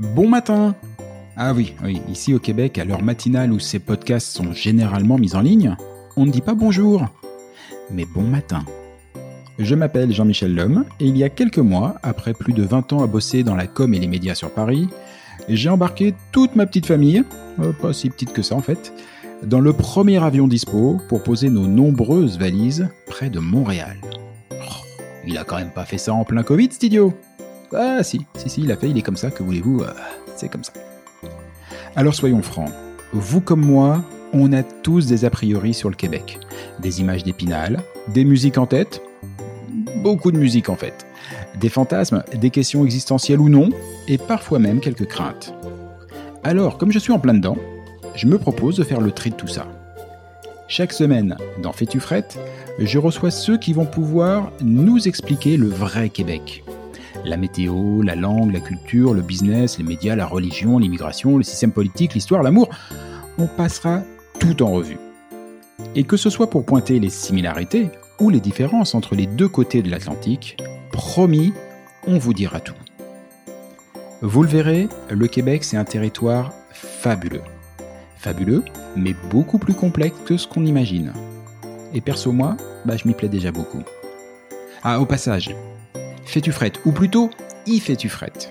Bon matin. Ah oui, oui, ici au Québec, à l'heure matinale où ces podcasts sont généralement mis en ligne, on ne dit pas bonjour, mais bon matin. Je m'appelle Jean-Michel Lhomme et il y a quelques mois, après plus de 20 ans à bosser dans la com et les médias sur Paris, j'ai embarqué toute ma petite famille, euh, pas si petite que ça en fait, dans le premier avion dispo pour poser nos nombreuses valises près de Montréal. Oh, il a quand même pas fait ça en plein Covid, cet idiot Ah si, si, si, il a fait, il est comme ça, que voulez-vous, euh, c'est comme ça. Alors soyons francs, vous comme moi, on a tous des a priori sur le Québec. Des images d'épinal, des musiques en tête, beaucoup de musique en fait. Des fantasmes, des questions existentielles ou non, et parfois même quelques craintes. Alors, comme je suis en plein dedans, je me propose de faire le tri de tout ça. Chaque semaine, dans Fais-tu frette, je reçois ceux qui vont pouvoir nous expliquer le vrai Québec. La météo, la langue, la culture, le business, les médias, la religion, l'immigration, le système politique, l'histoire, l'amour. On passera en revue. Et que ce soit pour pointer les similarités ou les différences entre les deux côtés de l'Atlantique, promis, on vous dira tout. Vous le verrez, le Québec, c'est un territoire fabuleux. Fabuleux, mais beaucoup plus complexe que ce qu'on imagine. Et perso, moi, bah, je m'y plais déjà beaucoup. Ah, au passage, fais-tu frette? Ou plutôt, y fais-tu frette?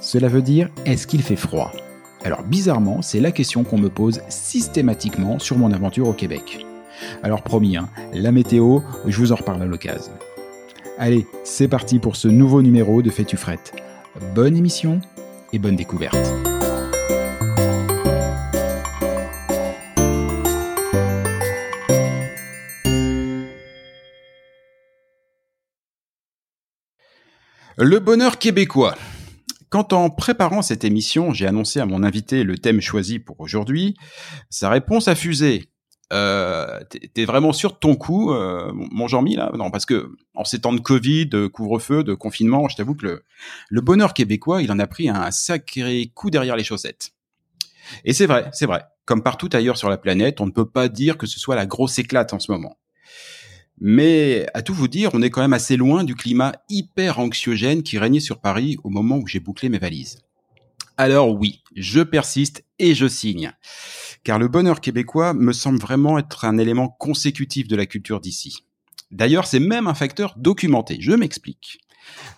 Cela veut dire, est-ce qu'il fait froid? Alors, bizarrement, c'est la question qu'on me pose systématiquement sur mon aventure au Québec. Alors, promis, hein, la météo, je vous en reparle à l'occasion. Allez, c'est parti pour ce nouveau numéro de Fais-tu frette Bonne émission et bonne découverte. Le bonheur québécois. Quand en préparant cette émission, j'ai annoncé à mon invité le thème choisi pour aujourd'hui, sa réponse a fusé. Euh, t'es- vraiment sûr de ton coup, euh, mon Jean-Mi là? Non, parce que en ces temps de Covid, de couvre-feu, de confinement, je t'avoue que le, le bonheur québécois, il en a pris un sacré coup derrière les chaussettes. Et c'est vrai, c'est vrai. Comme partout ailleurs sur la planète, on ne peut pas dire que ce soit la grosse éclate en ce moment. Mais à tout vous dire, on est quand même assez loin du climat hyper anxiogène qui régnait sur Paris au moment où j'ai bouclé mes valises. Alors oui, je persiste et je signe. Car le bonheur québécois me semble vraiment être un élément consécutif de la culture d'ici. D'ailleurs, c'est même un facteur documenté. Je m'explique.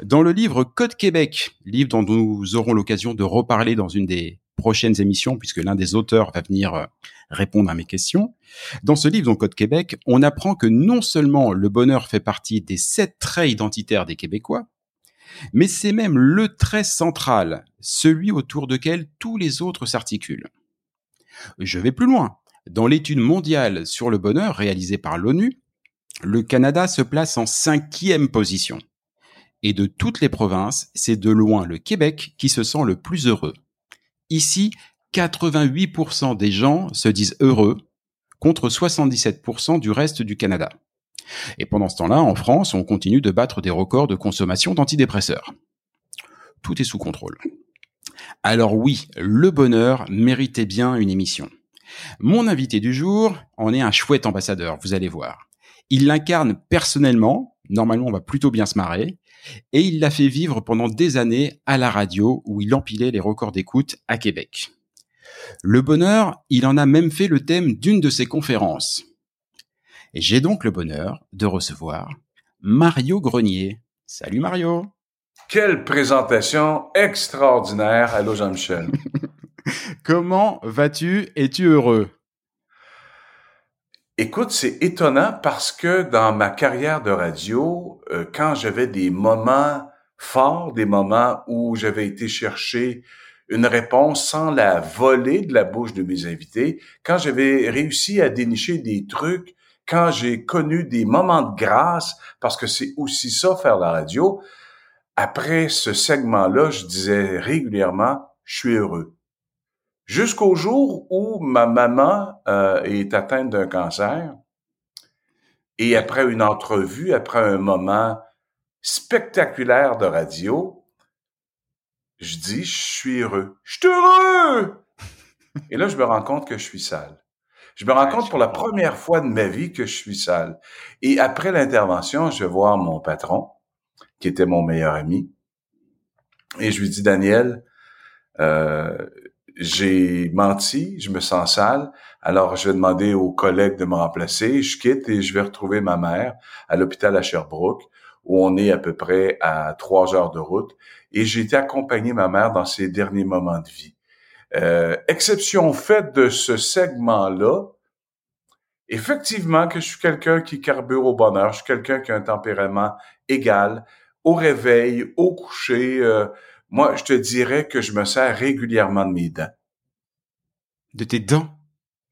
Dans le livre Code Québec, livre dont nous aurons l'occasion de reparler dans une des prochaines émissions, puisque l'un des auteurs va venir euh, répondre à mes questions, dans ce livre, donc Code Québec, on apprend que non seulement le bonheur fait partie des sept traits identitaires des Québécois, mais c'est même le trait central, celui autour duquel tous les autres s'articulent. Je vais plus loin. Dans l'étude mondiale sur le bonheur réalisée par l'ONU, le Canada se place en cinquième position. Et de toutes les provinces, c'est de loin le Québec qui se sent le plus heureux. Ici, 88% des gens se disent heureux, contre 77% du reste du Canada. Et pendant ce temps-là, en France, on continue de battre des records de consommation d'antidépresseurs. Tout est sous contrôle. Alors oui, le bonheur méritait bien une émission. Mon invité du jour en est un chouette ambassadeur, vous allez voir. Il l'incarne personnellement, normalement on va plutôt bien se marrer, et il l'a fait vivre pendant des années à la radio où il empilait les records d'écoute à Québec. Le bonheur, il en a même fait le thème d'une de ses conférences. Et j'ai donc le bonheur de recevoir Mario Grenier. Salut Mario. Quelle présentation extraordinaire. Allô Jean-Michel. Comment vas-tu? Es-tu heureux? Écoute, c'est étonnant parce que dans ma carrière de radio, euh, quand j'avais des moments forts, des moments où j'avais été chercher une réponse sans la voler de la bouche de mes invités, quand j'avais réussi à dénicher des trucs, quand j'ai connu des moments de grâce, parce que c'est aussi ça faire la radio, après ce segment-là, je disais régulièrement, je suis heureux. Jusqu'au jour où ma maman euh, est atteinte d'un cancer, et après une entrevue, après un moment spectaculaire de radio, je dis, je suis heureux. Je suis heureux! Et là, je me rends compte que je suis sale. Je me rends compte pour la première fois de ma vie que je suis sale. Et après l'intervention, je vais voir mon patron, qui était mon meilleur ami, et je lui dis, Daniel, euh, j'ai menti, je me sens sale, alors je vais demander aux collègues de me remplacer, je quitte et je vais retrouver ma mère à l'hôpital à Sherbrooke, où on est à peu près à trois heures de route, et j'ai été accompagner ma mère dans ses derniers moments de vie. Euh, exception faite de ce segment-là, effectivement que je suis quelqu'un qui carbure au bonheur, je suis quelqu'un qui a un tempérament égal, au réveil, au coucher. Euh, moi, je te dirais que je me sers régulièrement de mes dents. De tes dents?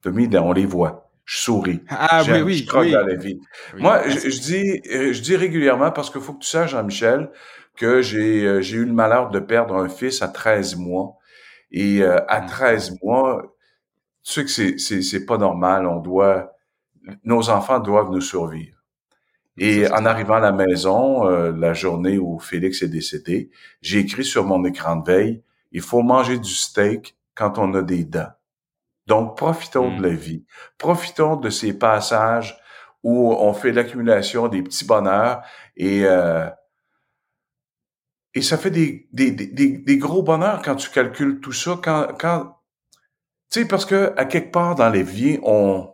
De mes dents, on les voit. Je souris. Ah oui, oui. Je oui. dans la vie. Moi, je, je, dis, je dis régulièrement parce qu'il faut que tu saches, Jean-Michel, que j'ai euh, j'ai eu le malheur de perdre un fils à 13 mois. Et euh, à 13 mmh. mois, tu sais que c'est c'est c'est pas normal. On doit, nos enfants doivent nous survivre. Et en arrivant à la maison, euh, la journée où Félix est décédé, j'ai écrit sur mon écran de veille, il faut manger du steak quand on a des dents. Donc, profitons de mmh. la vie. Profitons de ces passages où on fait l'accumulation des petits bonheurs et euh, et ça fait des, des, des, des, gros bonheurs quand tu calcules tout ça, quand, quand tu sais, parce que à quelque part dans les vies, on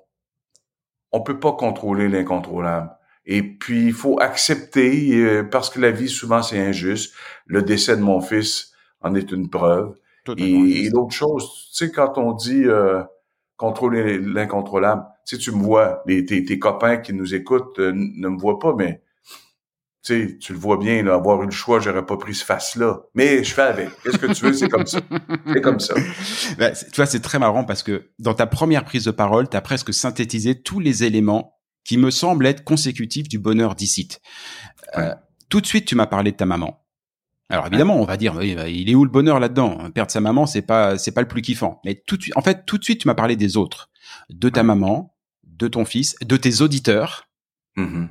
on peut pas contrôler l'incontrôlable. Et puis, il faut accepter, euh, parce que la vie, souvent, c'est injuste. Le décès de mon fils en est une preuve. Et, et l'autre chose, tu sais, quand on dit euh, contrôler l'incontrôlable, tu sais, tu me vois, les, tes, tes copains qui nous écoutent euh, ne me voient pas, mais tu sais, tu le vois bien, là, avoir eu le choix, j'aurais pas pris ce face-là. Mais je fais avec. Qu'est-ce que tu veux, c'est comme ça. C'est comme ça. Ben, tu vois, c'est très marrant parce que dans ta première prise de parole, tu as presque synthétisé tous les éléments qui me semble être consécutif du bonheur d'Icite. Euh, tout de suite, tu m'as parlé de ta maman. Alors évidemment, on va dire, bah, il est où le bonheur là-dedans? Perdre sa maman, c'est pas, c'est pas le plus kiffant. Mais tout de suite, en fait, tout de suite, tu m'as parlé des autres, de ta maman, de ton fils, de tes auditeurs. Mm-hmm.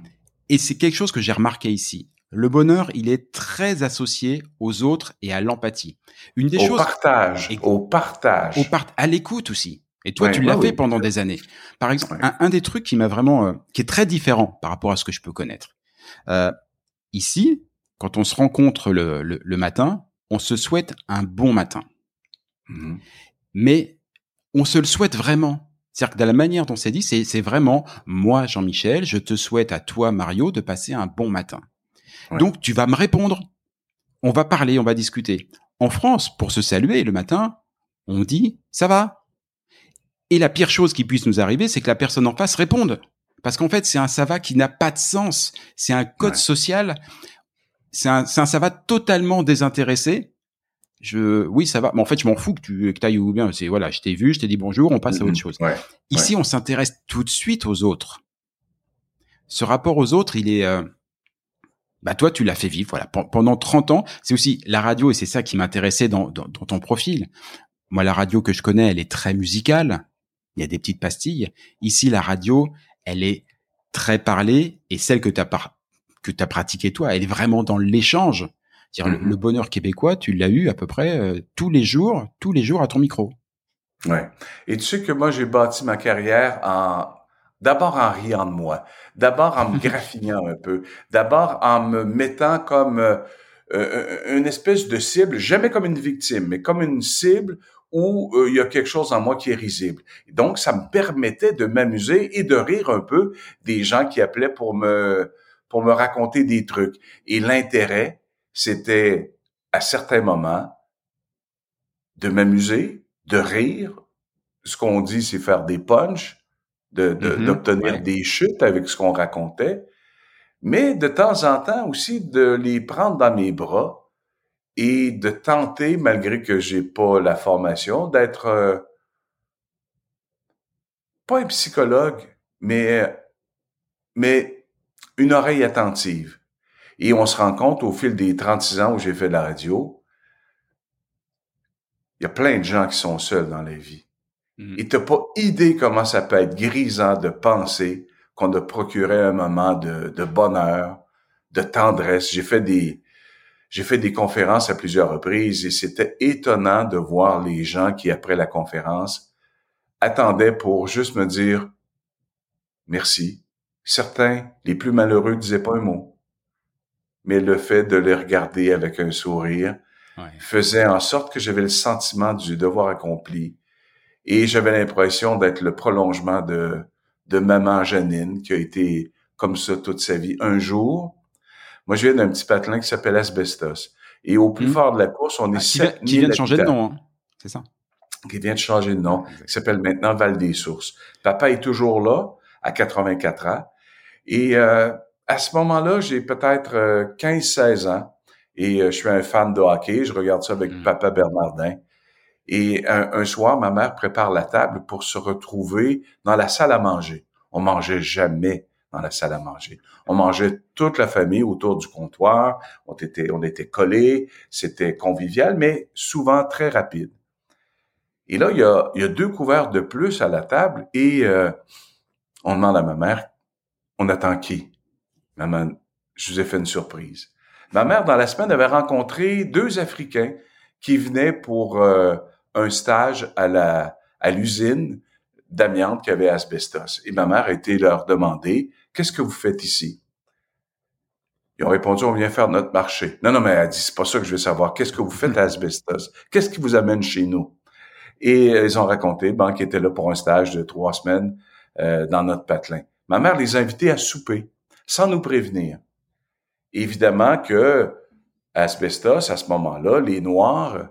Et c'est quelque chose que j'ai remarqué ici. Le bonheur, il est très associé aux autres et à l'empathie. Une des au choses. Partage, au partage. Au partage. À l'écoute aussi. Et toi, tu l'as fait pendant des années. Par exemple, un, des trucs qui m'a vraiment, euh, qui est très différent par rapport à ce que je peux connaître. Euh, ici, quand on se rencontre le, le, matin, on se souhaite un bon matin. Mmh Mais on se le souhaite vraiment. C'est-à-dire que dans la manière dont c'est dit, c'est vraiment moi, Jean-Michel, je te souhaite à toi, Mario, de passer un bon matin. Donc, tu vas me répondre. On va parler, on va discuter. En France, pour se saluer le matin, on dit ça va, et la pire chose qui puisse nous arriver, c'est que la personne en face réponde. Parce qu'en fait, c'est un ça va qui n'a pas de sens. C'est un code social. C'est un, un ça va totalement désintéressé. je, oui, ça va. Mais en fait, je m'en fous que tu que ailles ou bien. C'est voilà, je t'ai vu, je t'ai dit bonjour, on passe à autre chose. Ouais. Ici, on s'intéresse tout de suite aux autres. Ce rapport aux autres, il est, euh, bah toi, tu l'as fait vivre. Voilà, Pen- pendant 30 ans. C'est aussi la radio et c'est ça qui m'intéressait dans, dans, dans ton profil. Moi, la radio que je connais, elle est très musicale. Il y a des petites pastilles. Ici, la radio, elle est très parlée et celle que tu as par que tu as pratiquée toi, elle est vraiment dans l'échange. Le- Mhm. le, bonheur québécois, tu l'as eu à peu près euh, tous les jours, tous les jours à ton micro. Ouais. Et tu sais que moi, j'ai bâti ma carrière en d'abord en riant de moi, d'abord en me graffinant un peu, d'abord en me mettant comme euh, euh, une espèce de cible, jamais comme une victime, mais comme une cible où euh, il y a quelque chose en moi qui est risible. Donc, ça me permettait de m'amuser et de rire un peu des gens qui appelaient pour me pour me raconter des trucs. Et l'intérêt, c'était à certains moments de m'amuser, de rire. Ce qu'on dit, c'est faire des de, de- Mhm, d'obtenir ouais. des chutes avec ce qu'on racontait, mais de temps en temps aussi de les prendre dans mes bras et de tenter, malgré que j'ai pas la formation, d'être euh, pas un psychologue, mais mais une oreille attentive. Et on se rend compte au fil des 36 ans où j'ai fait de la radio, il y a plein de gens qui sont seuls dans la vie. Mhm. Et t'as pas idée comment ça peut être grisant de penser qu'on a procuré un moment de, de bonheur, de tendresse. J'ai fait des, j'ai fait des conférences à plusieurs reprises et c'était étonnant de voir les gens qui, après la conférence, attendaient pour juste me dire merci. Certains, les plus malheureux, disaient pas un mot. Mais le fait de les regarder avec un sourire Ouais. faisait en sorte que j'avais le sentiment du devoir accompli et j'avais l'impression d'être le prolongement de, de maman Janine qui a été comme ça toute sa vie. Un jour, moi je viens d'un petit patelin qui s'appelle Asbestos et au plus Mhm. fort de la course, on est Ah, qui, vient, 7000 qui vient de changer de nom, hein. c'est ça. qui vient de changer de nom, qui s'appelle maintenant Val des Sources. Papa est toujours là, à 84 ans. Et euh, à ce moment-là, j'ai peut-être euh, 15-16 ans et euh, je suis un fan de hockey. Je regarde ça avec Mm. Papa Bernardin. Et un, un soir, ma mère prépare la table pour se retrouver dans la salle à manger. On mangeait jamais dans la salle à manger. On mangeait toute la famille autour du comptoir. On était, on collés. C'était convivial, mais souvent très rapide. Et là, il y a, deux couverts de plus à la table et euh, on demande à ma mère, on attend qui? Maman, je vous ai fait une surprise. Ma mère, dans la semaine, avait rencontré deux Africains qui venaient pour euh, un stage à à l'usine d'amiante qui avait asbestos. Et ma mère a été leur demander, qu'est-ce que vous faites ici? Ils ont répondu, on vient faire notre marché. Non, non, mais elle dit, c'est pas ça que je veux savoir. Qu'est-ce que vous faites à asbestos? Qu'est-ce qui vous amène chez nous? Et euh, ils ont raconté, ben, qu'ils étaient là pour un stage de trois semaines euh, dans notre patelin. Ma mère les a invités à souper, sans nous prévenir. Évidemment que asbestos, à ce moment-là, les Noirs,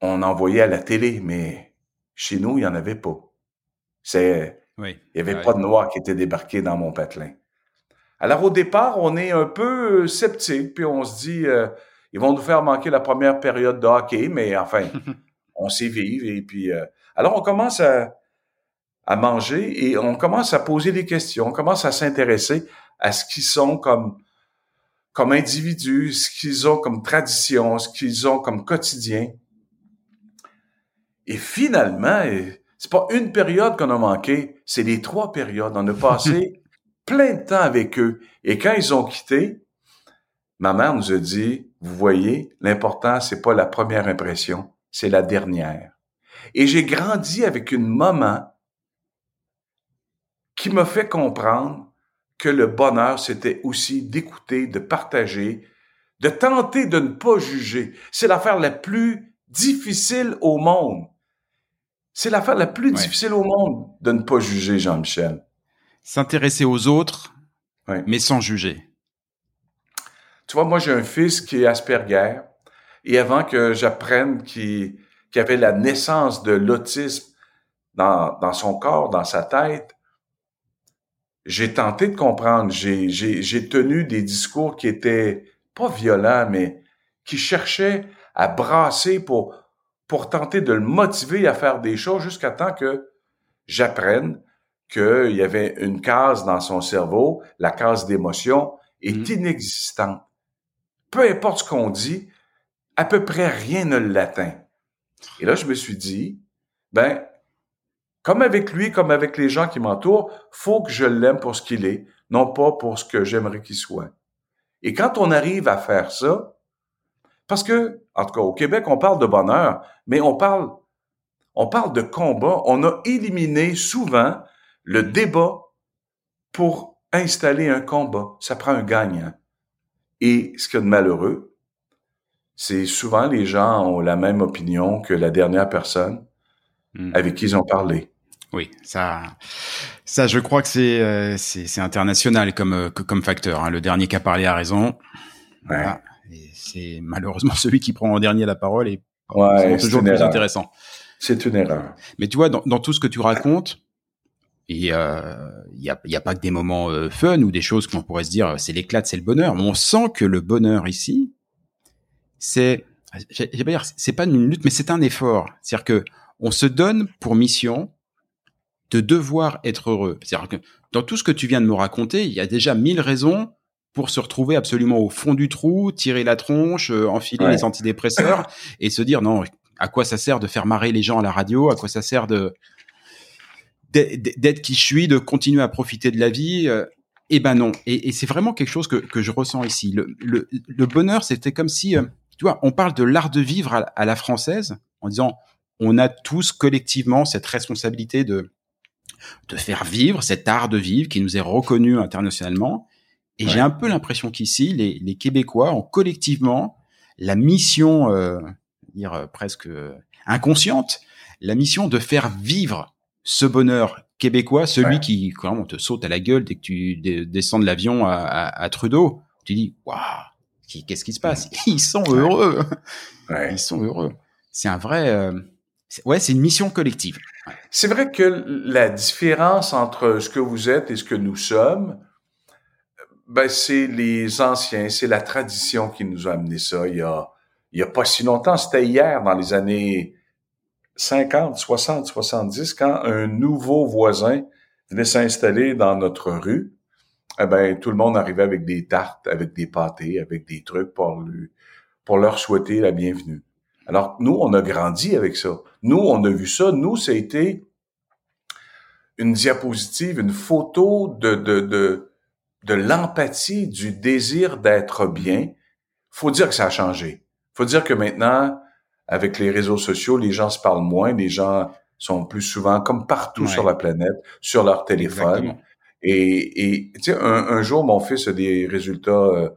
on envoyait à la télé, mais chez nous, il n'y en avait pas. C'est, Oui. il n'y avait pas de Noirs qui étaient débarqués dans mon patelin. Alors au départ, on est un peu sceptique, puis on se dit, euh, ils vont nous faire manquer la première période de hockey, mais enfin, on sait vivre. Et puis, euh, alors on commence à, à manger et on commence à poser des questions, on commence à s'intéresser à ce qu'ils sont comme comme individus, ce qu'ils ont comme tradition, ce qu'ils ont comme quotidien. Et finalement, c'est pas une période qu'on a manqué, c'est les trois périodes. On a passé plein de temps avec eux. Et quand ils ont quitté, ma mère nous a dit, vous voyez, l'important, c'est pas la première impression, c'est la dernière. Et j'ai grandi avec une maman qui m'a fait comprendre que le bonheur, c'était aussi d'écouter, de partager, de tenter de ne pas juger. C'est l'affaire la plus difficile au monde. C'est l'affaire la plus Ouais. difficile au monde de ne pas juger, Jean-Michel. S'intéresser aux autres, Ouais. mais sans juger. Tu vois, moi, j'ai un fils qui est Asperger. Et avant que j'apprenne qu'il avait la naissance de l'autisme dans, dans son corps, dans sa tête, j'ai tenté de comprendre. J'ai tenu des discours qui étaient pas violents, mais qui cherchaient à brasser pour, pour tenter de le motiver à faire des choses jusqu'à temps que j'apprenne qu'il y avait une case dans son cerveau, la case d'émotion, est mm-hmm. inexistante. Peu importe ce qu'on dit, à peu près rien ne l'atteint. Et là, je me suis dit, ben, comme avec lui, comme avec les gens qui m'entourent, faut que je l'aime pour ce qu'il est, non pas pour ce que j'aimerais qu'il soit. Et quand on arrive à faire ça, parce que, en tout cas, au Québec, on parle de bonheur, mais on parle, on parle de combat. On a éliminé souvent le débat pour installer un combat. Ça prend un gagnant. Et ce qu'il y a de malheureux, c'est souvent les gens ont la même opinion que la dernière personne hmm. avec qui ils ont parlé. Oui, ça, ça, je crois que c'est euh, c'est international comme euh, comme facteur. Hein. Le dernier qui a parlé a raison. Voilà. C'est malheureusement celui qui prend en dernier la parole et ouais, c'est toujours plus intéressant. C'est une erreur. Mais tu vois, dans, dans tout ce que tu racontes, et il euh, y, a, y a pas que des moments euh, fun ou des choses qu'on pourrait se dire c'est l'éclat, c'est le bonheur. Mais on sent que le bonheur ici, c'est, j'ai pas dire, c'est pas une lutte, mais c'est un effort. C'est-à-dire que on se donne pour mission de devoir être heureux. C'est-à-dire que dans tout ce que tu viens de me raconter, il y a déjà mille raisons pour se retrouver absolument au fond du trou, tirer la tronche, euh, enfiler les antidépresseurs et se dire non, à quoi ça sert de faire marrer les gens à la radio, à quoi ça sert de d'être qui je suis, de continuer à profiter de la vie? Euh, eh ben non. Et, c'est vraiment quelque chose que, que je ressens ici. Le, le, le bonheur, c'était comme si, euh, tu vois, on parle de l'art de vivre à la française en disant, on a tous collectivement cette responsabilité de de faire vivre cet art de vivre qui nous est reconnu internationalement. Et j'ai un peu l'impression qu'ici, les, les, Québécois ont collectivement la mission, euh, dire euh, presque euh, inconsciente, la mission de faire vivre ce bonheur québécois, celui qui, quand on te saute à la gueule dès que tu descends de l'avion à, à, Trudeau, tu dis, waouh, qu'est-ce qui se passe? Ils sont heureux, ils sont heureux. C'est un vrai, euh, ouais, c'est une mission collective. C'est vrai que la différence entre ce que vous êtes et ce que nous sommes, ben, c'est les anciens, c'est la tradition qui nous a amené ça. Il y a, pas si longtemps, c'était hier, dans les années 50, 60, 70, quand un nouveau voisin venait s'installer dans notre rue, eh ben, tout le monde arrivait avec des tartes, avec des pâtés, avec des trucs pour lui, pour leur souhaiter la bienvenue. Alors, nous, on a grandi avec ça. Nous, on a vu ça. Nous, ça a été une diapositive, une photo de, de, de l'empathie, du désir d'être bien. Faut dire que ça a changé. Faut dire que maintenant, avec les réseaux sociaux, les gens se parlent moins, les gens sont plus souvent, comme partout sur la planète, sur leur téléphone. Et, et tu sais, un, jour, mon fils a des résultats euh,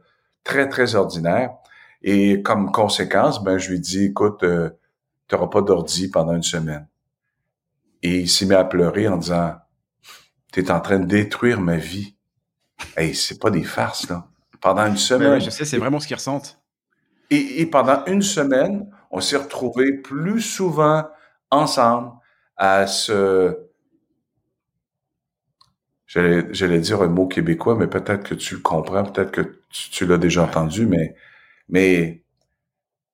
très, très ordinaires. Et comme conséquence, ben, je lui dis, écoute, euh, tu n'auras pas d'ordi pendant une semaine. Et il s'est mis à pleurer en disant, tu es en train de détruire ma vie. Hey, c'est pas des farces, là. Pendant une semaine. je sais, c'est vraiment ce qu'ils ressentent. Et, et, pendant une semaine, on s'est retrouvés plus souvent ensemble à se... J'allais dire un mot québécois, mais peut-être que tu le comprends, peut-être que tu l'as déjà entendu, mais mais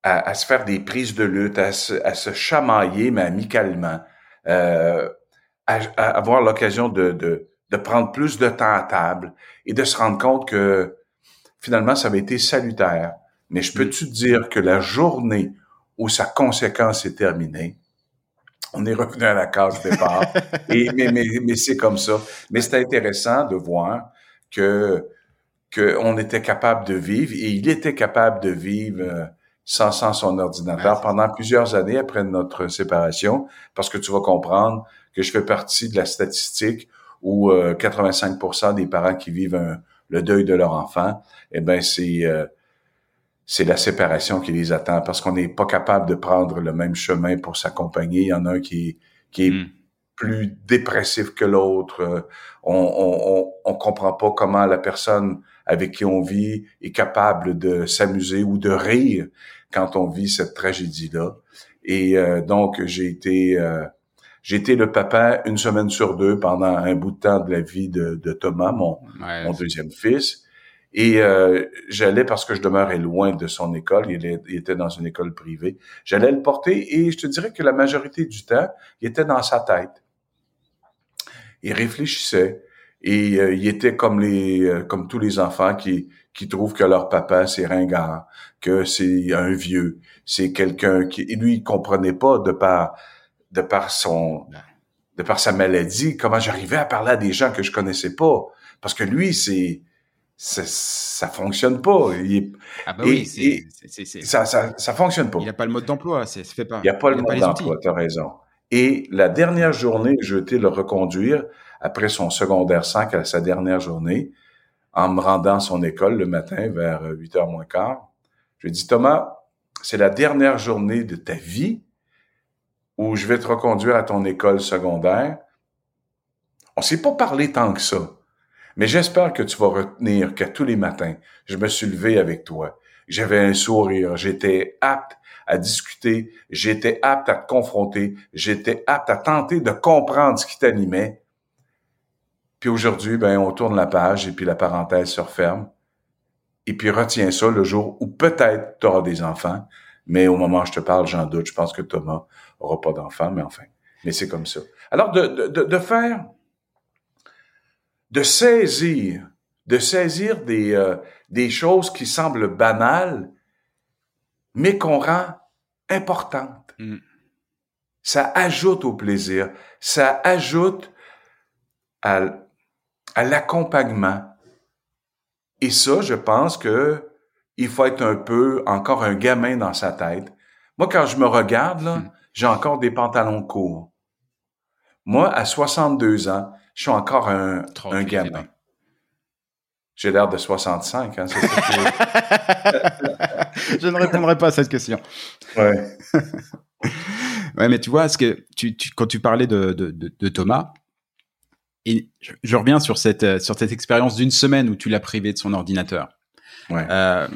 à, se faire des prises de lutte, à se, à se chamailler, mais amicalement, euh, à, avoir l'occasion de, de, de, prendre plus de temps à table et de se rendre compte que finalement, ça avait été salutaire. Mais je peux-tu te dire que la journée où sa conséquence est terminée, on est revenu à la case départ. et, mais mais, mais c'est comme ça. Mais c'est intéressant de voir que qu'on était capable de vivre et il était capable de vivre euh, sans, sans son ordinateur pendant plusieurs années après notre séparation parce que tu vas comprendre que je fais partie de la statistique où 85% euh, des parents qui vivent le deuil de leur enfant, eh ben c'est euh, c'est la séparation qui les attend parce qu'on n'est pas capable de prendre le même chemin pour s'accompagner. Il y en a un qui, qui est hmm plus dépressif que l'autre. On, on, on, comprend pas comment la personne avec qui on vit est capable de s'amuser ou de rire quand on vit cette tragédie-là. Et euh, donc, j'ai été, euh, été le papa une semaine sur deux pendant un bout de temps de la vie de, de Thomas, mon, mon deuxième fils. Et euh, j'allais, parce que je demeurais loin de son école, il, était dans une école privée, j'allais le porter et je te dirais que la majorité du temps, il était dans sa tête. Il réfléchissait et euh, il était comme les euh, comme tous les enfants qui qui trouvent que leur papa c'est ringard, que c'est un vieux, c'est quelqu'un qui lui il comprenait pas de par de par son de par sa maladie comment j'arrivais à parler à des gens que je connaissais pas parce que lui c'est ça, ça fonctionne pas. Il ah bah oui, c'est, ça, ça, ça fonctionne pas. Il n'y a pas le mode d'emploi, ça se fait pas. Il n'y a pas le mode d'emploi, tu as raison. Et la dernière journée, je été le reconduire après son secondaire 5 à sa dernière journée, en me rendant à son école le matin vers 8 h moins quart. Je lui ai dit, Thomas, c'est la dernière journée de ta vie où je vais te reconduire à ton école secondaire. On s'est pas parlé tant que ça. Mais j'espère que tu vas retenir qu'à tous les matins, je me suis levé avec toi. J'avais un sourire, j'étais apte à discuter, j'étais apte à te confronter, j'étais apte à tenter de comprendre ce qui t'animait. Puis aujourd'hui, ben, on tourne la page et puis la parenthèse se referme. Et puis retiens ça le jour où peut-être tu auras des enfants. Mais au moment où je te parle, j'en doute. Je pense que Thomas aura pas d'enfants, mais enfin. Mais c'est comme ça. Alors, de, de, de faire de saisir, de saisir des, euh, des choses qui semblent banales, mais qu'on rend importantes. Mm. Ça ajoute au plaisir, ça ajoute à, à l'accompagnement. Et ça, je pense que il faut être un peu encore un gamin dans sa tête. Moi, quand je me regarde, là, mm. J'ai encore des pantalons courts. Moi, à 62 ans, je suis encore un, un gamin. J'ai l'air de 65, hein, Je ne répondrai pas à cette question. Ouais. ouais, mais tu vois, ce que tu, tu, quand tu parlais de, de, de, Thomas, et je, reviens sur cette, sur cette expérience d'une semaine où tu l'as privé de son ordinateur. Ouais. Euh,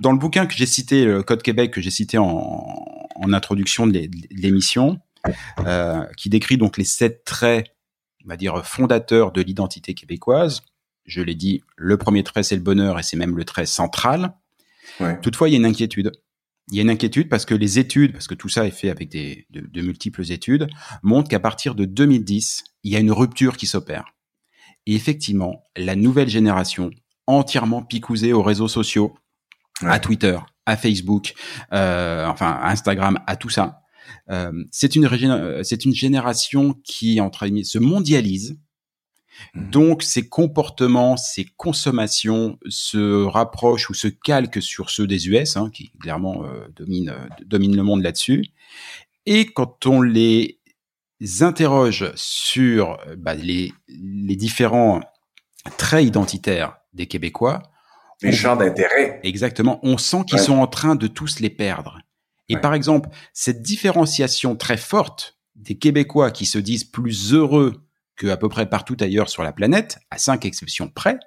dans le bouquin que j'ai cité, le Code Québec, que j'ai cité en, en introduction de l'émission, euh, qui décrit donc les sept traits on va dire, fondateur de l'identité québécoise. Je l'ai dit, le premier trait, c'est le bonheur et c'est même le trait central. Toutefois, il y a une inquiétude. Il y a une inquiétude parce que les études, parce que tout ça est fait avec des, de, multiples études, montrent qu'à partir de 2010, il y a une rupture qui s'opère. Et effectivement, la nouvelle génération, entièrement picousée aux réseaux sociaux, à Twitter, à Facebook, euh, enfin à Instagram, à tout ça, euh, c'est une euh, c'est une génération qui entre se mondialise. Mmh. Donc ses comportements, ses consommations se rapprochent ou se calquent sur ceux des US, hein, qui clairement euh, dominent, le monde là-dessus. Et quand on les interroge sur bah, les, les différents traits identitaires des Québécois, les champs d'intérêt. Exactement. On sent qu'ils sont en train de tous les perdre. Et par exemple, cette différenciation très forte des Québécois qui se disent plus heureux que à peu près partout ailleurs sur la planète, à cinq exceptions près,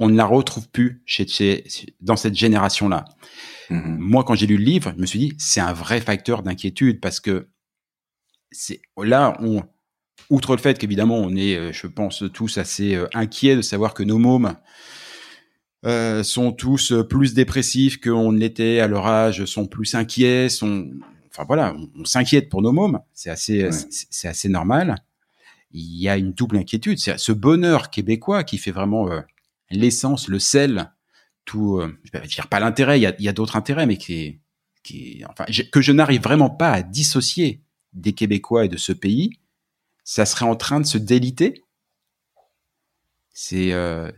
on ne la retrouve plus chez, chez dans cette génération-là. Mm-hmm. Moi, quand j'ai lu le livre, je me suis dit, c'est un vrai facteur d'inquiétude parce que c'est là, on, outre le fait qu'évidemment, on est, euh, je pense, tous assez euh, inquiets de savoir que nos mômes euh, sont tous plus dépressifs qu'on ne l'était à leur âge, sont plus inquiets, sont, enfin voilà, on, s'inquiète pour nos mômes, c'est assez, c'est assez normal. Il y a une double inquiétude, c'est ce bonheur québécois qui fait vraiment euh, l'essence, le sel, tout, euh, je vais dire pas l'intérêt, il y a, y a d'autres intérêts, mais qui qui enfin, que je n'arrive vraiment pas à dissocier des Québécois et de ce pays, ça serait en train de se déliter. C'est euh,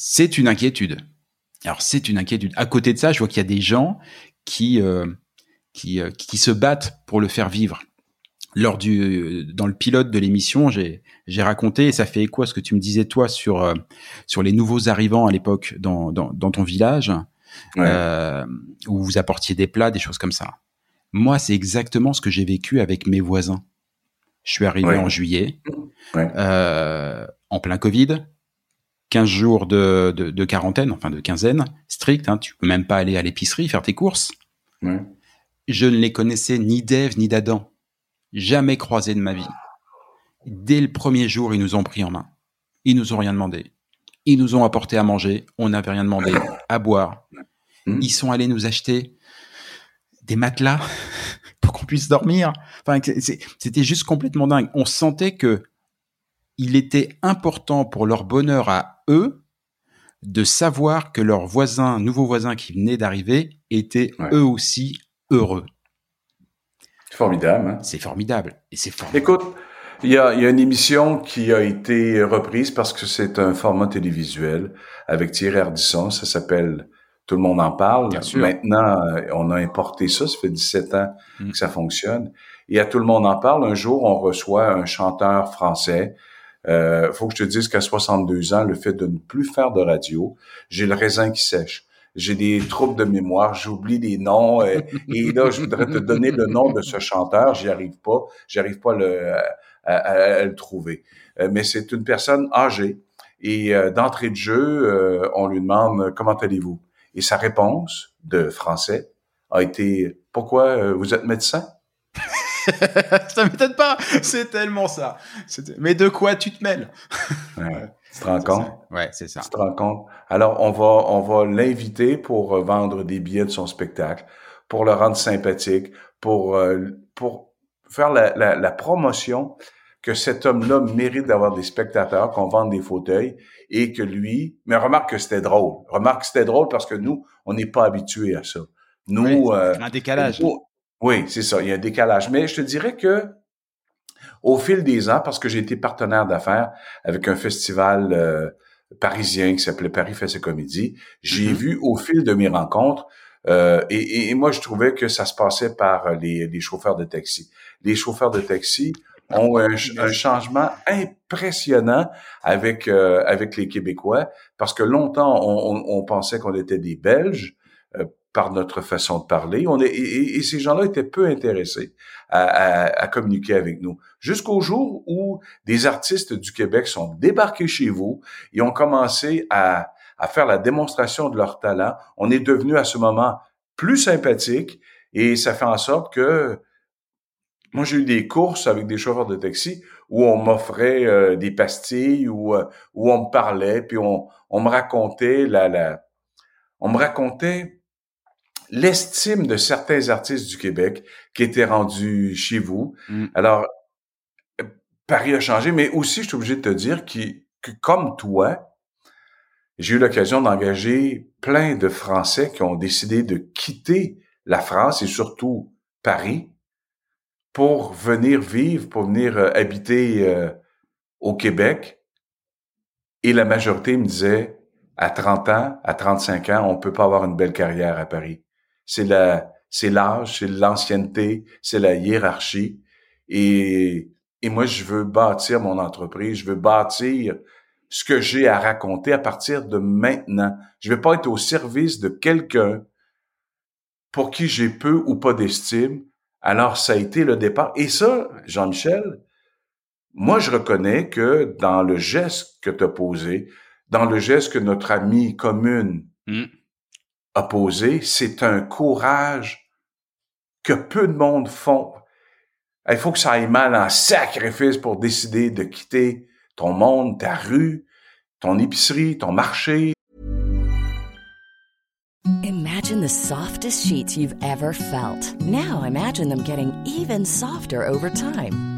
c'est une inquiétude. Alors c'est une inquiétude. À côté de ça, je vois qu'il y a des gens qui euh, qui, euh, qui se battent pour le faire vivre. Lors du dans le pilote de l'émission, j'ai j'ai raconté et ça fait écho à ce que tu me disais toi sur euh, sur les nouveaux arrivants à l'époque dans, dans, dans ton village où vous apportiez des plats, des choses comme ça. Moi, c'est exactement ce que j'ai vécu avec mes voisins. Je suis arrivé en juillet, en plein Covid 15 jours de, de, quarantaine, enfin de quinzaine, strict. Hein, tu peux même pas aller à l'épicerie faire tes courses. Je ne les connaissais ni d'Ève ni d'Adam. Jamais croisés de ma vie. Dès le premier jour, ils nous ont pris en main. Ils nous ont rien demandé. Ils nous ont apporté à manger, on n'avait rien demandé, à boire. Hmm. Ils sont allés nous acheter des matelas pour qu'on puisse dormir. Enfin, c'était juste complètement dingue. On sentait que il était important pour leur bonheur à eux de savoir que leurs voisins, nouveaux voisins qui venaient d'arriver, étaient Ouais. eux aussi heureux. C'est formidable. Hein? C'est formidable. Et c'est formidable. Écoute, il y a, il y a une émission qui a été reprise parce que c'est un format télévisuel avec Thierry Ardisson. Ça s'appelle Tout le monde en parle. Bien sûr. Maintenant, euh, on a importé ça. Ça fait 17 ans Mm. que ça fonctionne. Et à Tout le monde en parle, un jour, on reçoit un chanteur français. Euh, faut que je te dise qu'à 62 ans, le fait de ne plus faire de radio, j'ai le raisin qui sèche. J'ai des troubles de mémoire, j'oublie des noms. euh, et là, je voudrais te donner le nom de ce chanteur. J'y arrive pas. J'arrive pas à le, à, à- à le trouver. Euh, mais c'est une personne âgée. Et euh, d'entrée de jeu, euh, on lui demande comment allez-vous. Et sa réponse de français a été pourquoi vous êtes médecin ça m'étonne pas. C'est tellement ça. Mais de quoi tu te mêles? Ouais. Tu te rends compte? Ouais, c'est ça. Tu te rends compte? Alors on va on va l'inviter pour euh, vendre des billets de son spectacle, pour le rendre sympathique, pour euh, pour faire la, la, la promotion que cet homme-là mérite d'avoir des spectateurs, qu'on vende des fauteuils et que lui, mais remarque que c'était drôle. Remarque que c'était drôle parce que nous, on n'est pas habitués à ça. Nous, Oui, euh, un décalage. nous- oui, c'est ça. Il y a un décalage. Mais je te dirais que au fil des ans, parce que j'ai été partenaire d'affaires avec un festival euh, parisien qui s'appelait Paris fait ses comédies, j'ai Mhm. vu au fil de mes rencontres euh, et, et- moi je trouvais que ça se passait par les, les chauffeurs de taxi. Les chauffeurs de taxi ont un, un changement impressionnant avec euh, avec les Québécois parce que longtemps on, on- on pensait qu'on était des Belges euh, par notre façon de parler. On est, et, ces gens-là étaient peu intéressés à, communiquer avec nous. Jusqu'au jour où des artistes du Québec sont débarqués chez vous et ont commencé à, à faire la démonstration de leur talent. On est devenu à ce moment plus sympathique et ça fait en sorte que moi, j'ai eu des courses avec des chauffeurs de taxi où on m'offrait euh, des pastilles ou euh, où on me parlait, puis on, on me racontait la, la on me racontait l'estime de certains artistes du Québec qui étaient rendus chez vous. Mm. Alors, Paris a changé, mais aussi, je suis obligé de te dire qui- que, comme toi, j'ai eu l'occasion d'engager plein de Français qui ont décidé de quitter la France et surtout Paris pour venir vivre, pour venir euh, habiter euh, au Québec. Et la majorité me disait, à 30 ans, à 35 ans, on peut pas avoir une belle carrière à Paris. C'est la, c'est l'âge, c'est l'ancienneté, c'est la hiérarchie. Et, et moi, je veux bâtir mon entreprise, je veux bâtir ce que j'ai à raconter à partir de maintenant. Je vais pas être au service de quelqu'un pour qui j'ai peu ou pas d'estime. Alors, ça a été le départ. Et ça, Jean-Michel, moi, je reconnais que dans le geste que tu as posé, dans le geste que notre amie commune Mm. A posé, c'est un courage que peu de monde font. Il faut que ça aille mal en sacrifice pour décider de quitter ton monde, ta rue, ton épicerie, ton marché, Imagine the softest sheets you've ever felt. Now imagine them getting even softer over time.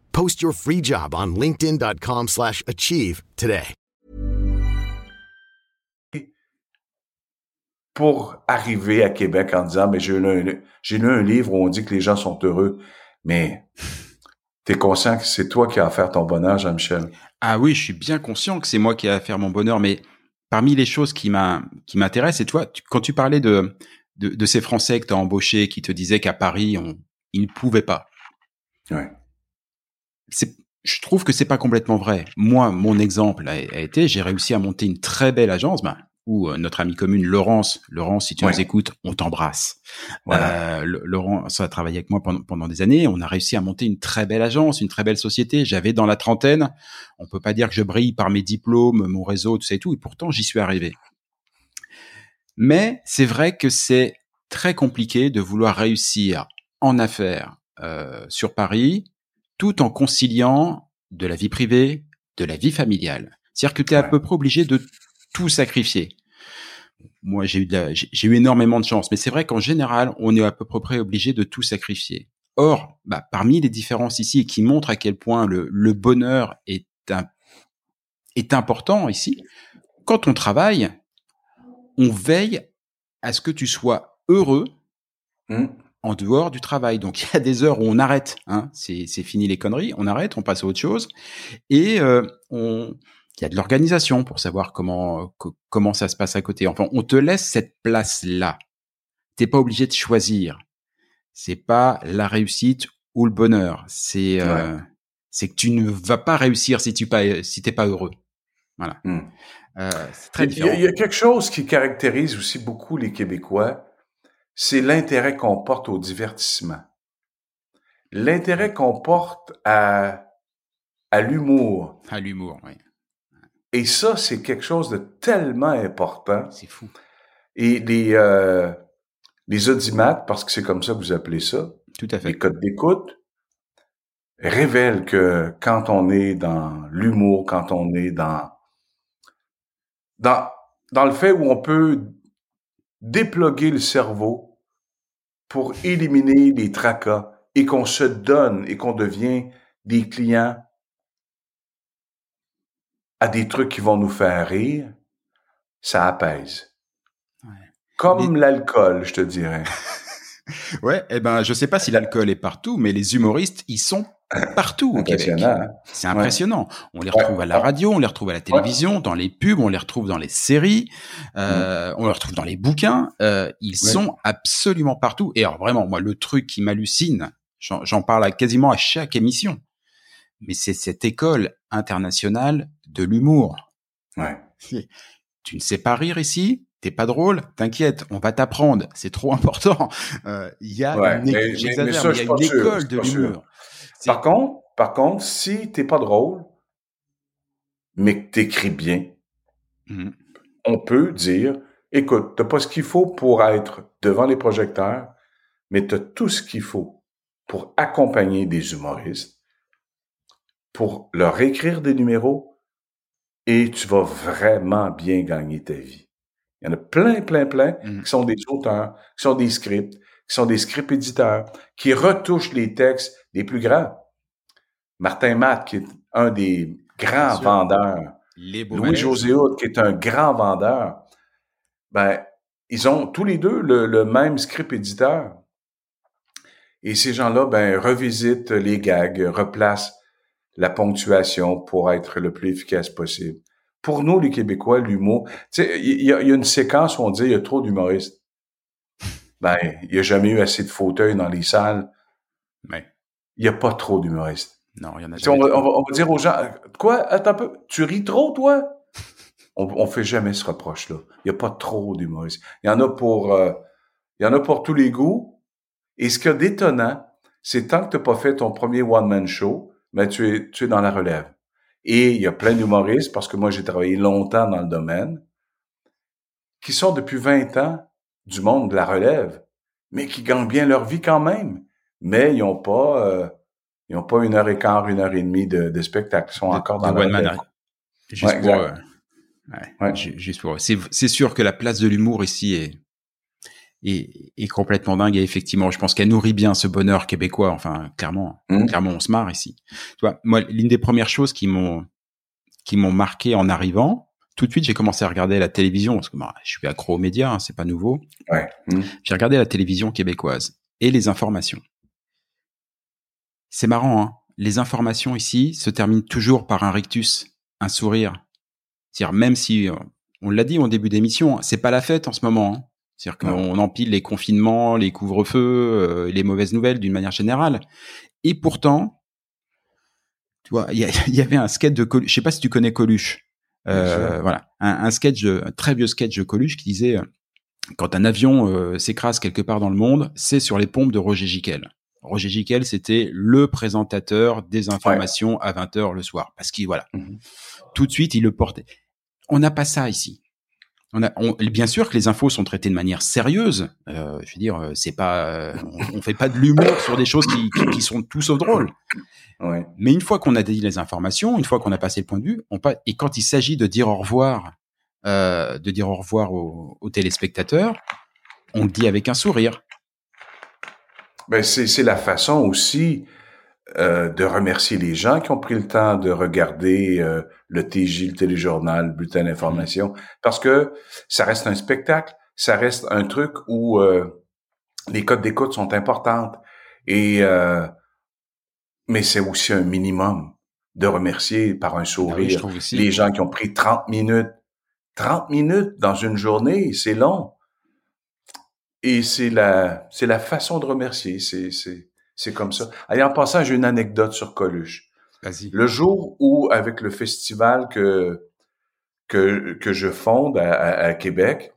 Post your free job on linkedin.com/achieve slash achieve today. pour arriver à Québec en disant, mais j'ai lu, j'ai lu un livre où on dit que les gens sont heureux, mais t'es conscient que c'est toi qui as à faire ton bonheur, Jean-Michel. Ah oui, je suis bien conscient que c'est moi qui ai à faire mon bonheur, mais parmi les choses qui m'a qui m'intéressent, et toi, quand tu parlais de, de, de ces Français que tu as embauchés qui te disaient qu'à Paris, on, ils ne pouvaient pas. Ouais. Je trouve que c'est pas complètement vrai. Moi, mon exemple a, a été, j'ai réussi à monter une très belle agence, ben, où euh, notre ami commune Laurence, Laurence, si tu Ouais. nous écoutes, on t'embrasse. Voilà. Euh, ça a travaillé avec moi pendant, pendant des années. On a réussi à monter une très belle agence, une très belle société. J'avais dans la trentaine. On peut pas dire que je brille par mes diplômes, mon réseau, tout ça et tout. Et pourtant, j'y suis arrivé. Mais c'est vrai que c'est très compliqué de vouloir réussir en affaires euh, sur Paris, tout en conciliant de la vie privée, de la vie familiale. C'est-à-dire que tu es à peu près obligé de tout sacrifier. Moi, j'ai eu, j'ai eu énormément de chance, mais c'est vrai qu'en général, on est à peu près obligé de tout sacrifier. Or, bah, parmi les différences ici, et qui montrent à quel point le, le bonheur est, un, est important ici, quand on travaille, on veille à ce que tu sois heureux Hmm. En dehors du travail. Donc il y a des heures où on arrête, hein, c'est c'est fini les conneries, on arrête, on passe à autre chose, et euh, on il y a de l'organisation pour savoir comment co- comment ça se passe à côté. Enfin, on te laisse cette place là. T'es pas obligé de choisir. C'est pas la réussite ou le bonheur. C'est euh, c'est que tu ne vas pas réussir si tu pas si t'es pas heureux. Voilà. Hmm. Euh, c'est très y, il y a quelque chose qui caractérise aussi beaucoup les Québécois, c'est l'intérêt qu'on porte au divertissement. L'intérêt qu'on porte à, à l'humour. À l'humour, oui. Et ça, c'est quelque chose de tellement important. C'est fou. Et les, euh, les audimates, parce que c'est comme ça que vous appelez ça, Tout à les fait. codes d'écoute, révèlent que quand on est dans l'humour, quand on est dans, dans, dans le fait où on peut déploguer le cerveau pour éliminer les tracas et qu'on se donne et qu'on devient des clients à des trucs qui vont nous faire rire, ça apaise. Ouais. Comme l'alcool, je te dirais. Ouais, eh ben, je sais pas si l'alcool est partout, mais les humoristes, ils sont partout au Québec. Impressionnant, hein? C'est impressionnant. On les Ouais. retrouve à la radio, on les retrouve à la télévision, dans les pubs, on les retrouve dans les séries, euh, on les retrouve dans les bouquins. Euh, ils sont absolument partout. Et alors vraiment, moi, le truc qui m'hallucine, j'en parle à quasiment à chaque émission, mais c'est cette école internationale de l'humour. Ouais. Tu ne sais pas rire ici T'es pas drôle T'inquiète, on va t'apprendre. C'est trop important. Euh, Il y a Ouais, une, mais- mais- ça, y a une école de l'humour. Par contre, par contre, si t'es pas drôle, mais que t'écris bien, Mhm. on peut dire, écoute, t'as pas ce qu'il faut pour être devant les projecteurs, mais t'as tout ce qu'il faut pour accompagner des humoristes, pour leur écrire des numéros, et tu vas vraiment bien gagner ta vie. Il y en a plein, plein, plein Mhm. qui sont des auteurs, qui sont des scripts, qui sont des scripts éditeurs, qui retouchent les textes les plus grands. Martin Matt, qui est un des grands vendeurs, Louis-José qui est un grand vendeur, ben, ils ont tous les deux le, le même script éditeur. Et ces gens-là, ben, revisitent les gags, replacent la ponctuation pour être le plus efficace possible. Pour nous, les Québécois, l'humour, tu sais, il y, y a une séquence où on dit il y a trop d'humoristes. Ben, il n'y a jamais eu assez de fauteuils dans les salles. Ouais. Il n'y a pas trop d'humoristes. Non, il y en a On jamais va, on, va, on va dire aux gens, quoi, attends un peu, tu ris trop, toi? On, on fait jamais ce reproche-là. Il n'y a pas trop d'humoristes. Il y en a pour, euh, il y en a pour tous les goûts. Et ce qui est d'étonnant, c'est tant que tu n'as pas fait ton premier one-man show, mais tu es, tu es dans la relève. Et il y a plein d'humoristes, parce que moi, j'ai travaillé longtemps dans le domaine, qui sont depuis 20 ans du monde de la relève, mais qui gagnent bien leur vie quand même. Mais ils n'ont pas, euh, ils ont pas une heure et quart, une heure et demie de, de spectacle. Ils sont De- encore dans relève. Juste Ouais, pour, euh, ouais, Ouais. ju- juste pour. C'est, sûr que la place de l'humour ici est, est, est complètement dingue et effectivement, je pense qu'elle nourrit bien ce bonheur québécois. Enfin, clairement, Mhm. clairement, on se marre ici. Tu vois, moi, l'une des premières choses qui m'ont, qui m'ont marqué en arrivant, tout de suite, j'ai commencé à regarder la télévision parce que bah, je suis accro aux médias, hein, c'est pas nouveau. Ouais. Hmm. J'ai regardé la télévision québécoise et les informations. C'est marrant, hein. Les informations ici se terminent toujours par un rictus, un sourire. C'est-à-dire même si euh, on l'a dit au début d'émission, c'est pas la fête en ce moment. Hein. C'est-à-dire qu'on empile les confinements, les couvre-feux, euh, les mauvaises nouvelles d'une manière générale. Et pourtant, tu vois, il y, avait un sketch de Coluche. Je sais pas si tu connais Coluche. Euh, voilà, un, un, sketch, un très vieux sketch de Coluche qui disait euh, quand un avion euh, s'écrase quelque part dans le monde, c'est sur les pompes de Roger Giquel. Roger Giquel, c'était le présentateur des informations à 20h le soir. Parce qu'il, voilà, mhm. tout de suite, il le portait. On n'a pas ça ici. On a, bien sûr que les infos sont traitées de manière sérieuse. Euh, je veux dire, euh, c'est pas, euh, on, fait pas de l'humour sur des choses qui, qui, sont tout sauf drôles. Ouais. Mais une fois qu'on a dit les informations, une fois qu'on a passé le point de vue, on et quand il s'agit de dire au revoir, euh, de dire au revoir aux, aux, téléspectateurs, on le dit avec un sourire. Ben c'est la façon aussi euh, de remercier les gens qui ont pris le temps de regarder euh, le TJ, le téléjournal, le bulletin d'information, parce que ça reste un spectacle, ça reste un truc où euh, les codes d'écoute sont importantes. Et mais c'est aussi un minimum de remercier par un ben sourire les gens qui ont pris 30 minutes. 30 minutes dans une journée, c'est long. Et c'est la, c'est la façon de remercier. C'est, c'est, c'est comme ça. Allez, en passant, j'ai une anecdote sur Coluche. Vas-y. Le jour où, avec le festival que, que, que je fonde à, à, Québec,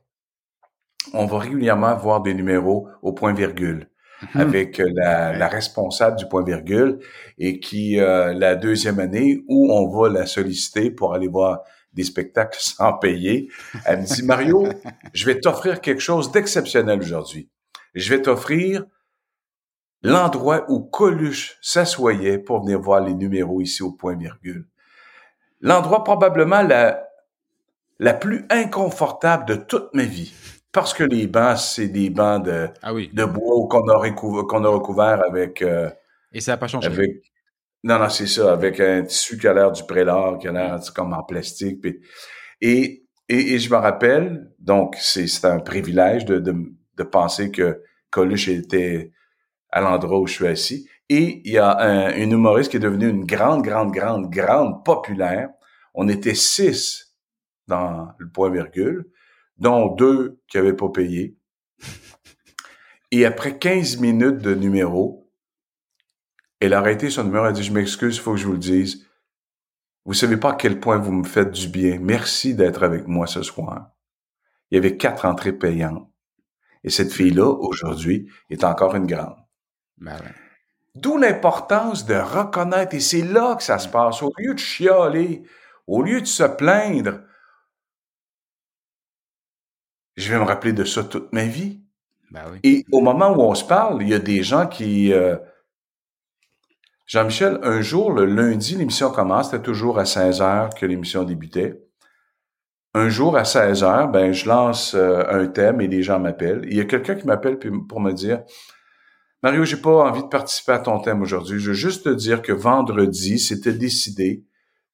on va régulièrement voir des numéros au point virgule mhm. avec la, la, responsable du point virgule et qui, euh, la deuxième année où on va la solliciter pour aller voir des spectacles sans payer. Elle me dit, Mario, je vais t'offrir quelque chose d'exceptionnel aujourd'hui. Je vais t'offrir l'endroit où Coluche s'assoyait pour venir voir les numéros ici au point virgule. L'endroit probablement la, la plus inconfortable de toute ma vie. Parce que les bancs, c'est des bancs de, ah oui. de bois qu'on a, recouvert, qu'on a recouvert avec... Euh, Et ça n'a pas changé. Avec, non, non, c'est ça, avec un tissu qui a l'air du prélat, qui a l'air comme en plastique. et, et, je me rappelle, donc c'est un privilège de, de, de, penser que Coluche était à l'endroit où je suis assis. Et il y a un, une humoriste qui est devenue une grande, grande, grande, grande populaire. On était six dans le point virgule, dont deux qui avaient pas payé. Et après 15 minutes de numéro, elle a arrêté son numéro, elle a dit, je m'excuse, il faut que je vous le dise. Vous savez pas à quel point vous me faites du bien. Merci d'être avec moi ce soir. Il y avait quatre entrées payantes. Et cette fille-là, aujourd'hui, est encore une grande. Ben D'où l'importance de reconnaître, et c'est là que ça se passe, au lieu de chialer, au lieu de se plaindre. Je vais me rappeler de ça toute ma vie. Ben oui. Et au moment où on se parle, il y a des gens qui, euh, Jean-Michel, un jour, le lundi, l'émission commence, c'était toujours à 16 heures que l'émission débutait. Un jour, à 16 heures, ben, je lance euh, un thème et les gens m'appellent. Il y a quelqu'un qui m'appelle pour me dire, Mario, j'ai pas envie de participer à ton thème aujourd'hui. Je veux juste te dire que vendredi, c'était décidé.